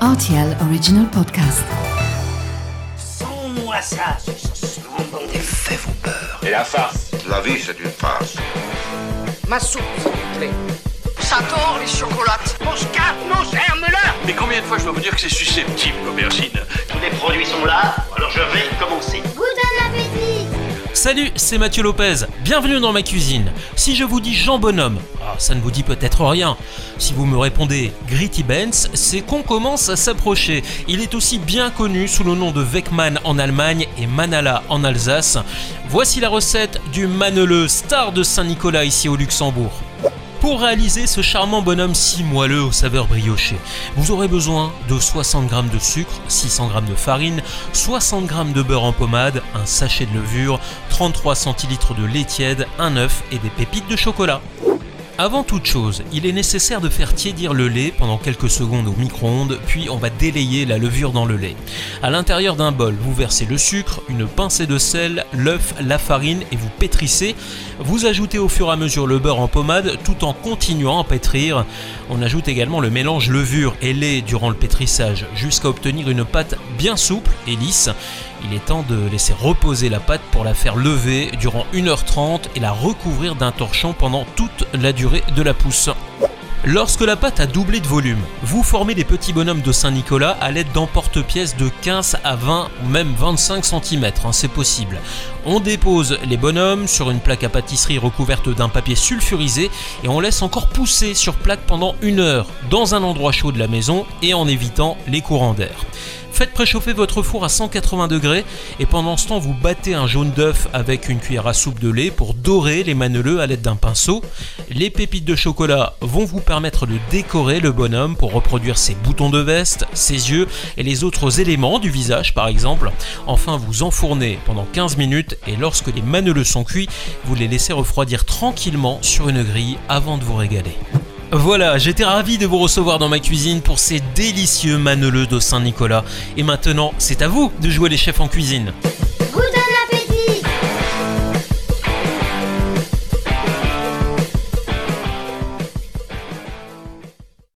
RTL Original Podcast. Sans-moi ça, ce semblant fait vos peurs. Et la farce La vie, c'est une farce. Ma soupe, s'il vous plaît. Ça tord, les chocolates. Mon scarpe, mon germe-là Mais combien de fois je dois vous dire que c'est susceptible, l'aubergine? Tous les produits sont là, alors. Salut, c'est Mathieu Lopez. Bienvenue dans ma cuisine. Si je vous dis Jean Bonhomme, ah, ça ne vous dit peut-être rien. Si vous me répondez Gritty Benz, c'est qu'on commence à s'approcher. Il est aussi bien connu sous le nom de Weckmann en Allemagne et Manala en Alsace. Voici la recette du Maneleux, star de Saint-Nicolas ici au Luxembourg. Pour réaliser ce charmant bonhomme si moelleux aux saveurs briochées, vous aurez besoin de 60 g de sucre, 600 g de farine, 60 g de beurre en pommade, un sachet de levure, 33 centilitres de lait tiède, un œuf et des pépites de chocolat. Avant toute chose, il est nécessaire de faire tiédir le lait pendant quelques secondes au micro-ondes, puis on va délayer la levure dans le lait. À l'intérieur d'un bol, vous versez le sucre, une pincée de sel, l'œuf, la farine et vous pétrissez. Vous ajoutez au fur et à mesure le beurre en pommade tout en continuant à pétrir. On ajoute également le mélange levure et lait durant le pétrissage jusqu'à obtenir une pâte bien souple et lisse. Il est temps de laisser reposer la pâte pour la faire lever durant 1h30 et la recouvrir d'un torchon pendant toute la durée de la pousse. Lorsque la pâte a doublé de volume, vous formez des petits bonhommes de Saint-Nicolas à l'aide d'emporte-pièces de 15 à 20 ou même 25 cm, c'est possible. On dépose les bonhommes sur une plaque à pâtisserie recouverte d'un papier sulfurisé et on laisse encore pousser sur plaque pendant une heure dans un endroit chaud de la maison et en évitant les courants d'air. Faites préchauffer votre four à 180 degrés et pendant ce temps vous battez un jaune d'œuf avec une cuillère à soupe de lait pour dorer les maneleux à l'aide d'un pinceau. Les pépites de chocolat vont vous permettre de décorer le bonhomme pour reproduire ses boutons de veste, ses yeux et les autres éléments du visage par exemple. Enfin vous enfournez pendant 15 minutes et lorsque les maneleux sont cuits, vous les laissez refroidir tranquillement sur une grille avant de vous régaler. Voilà, j'étais ravi de vous recevoir dans ma cuisine pour ces délicieux maneleux de Saint-Nicolas. Et maintenant, c'est à vous de jouer les chefs en cuisine.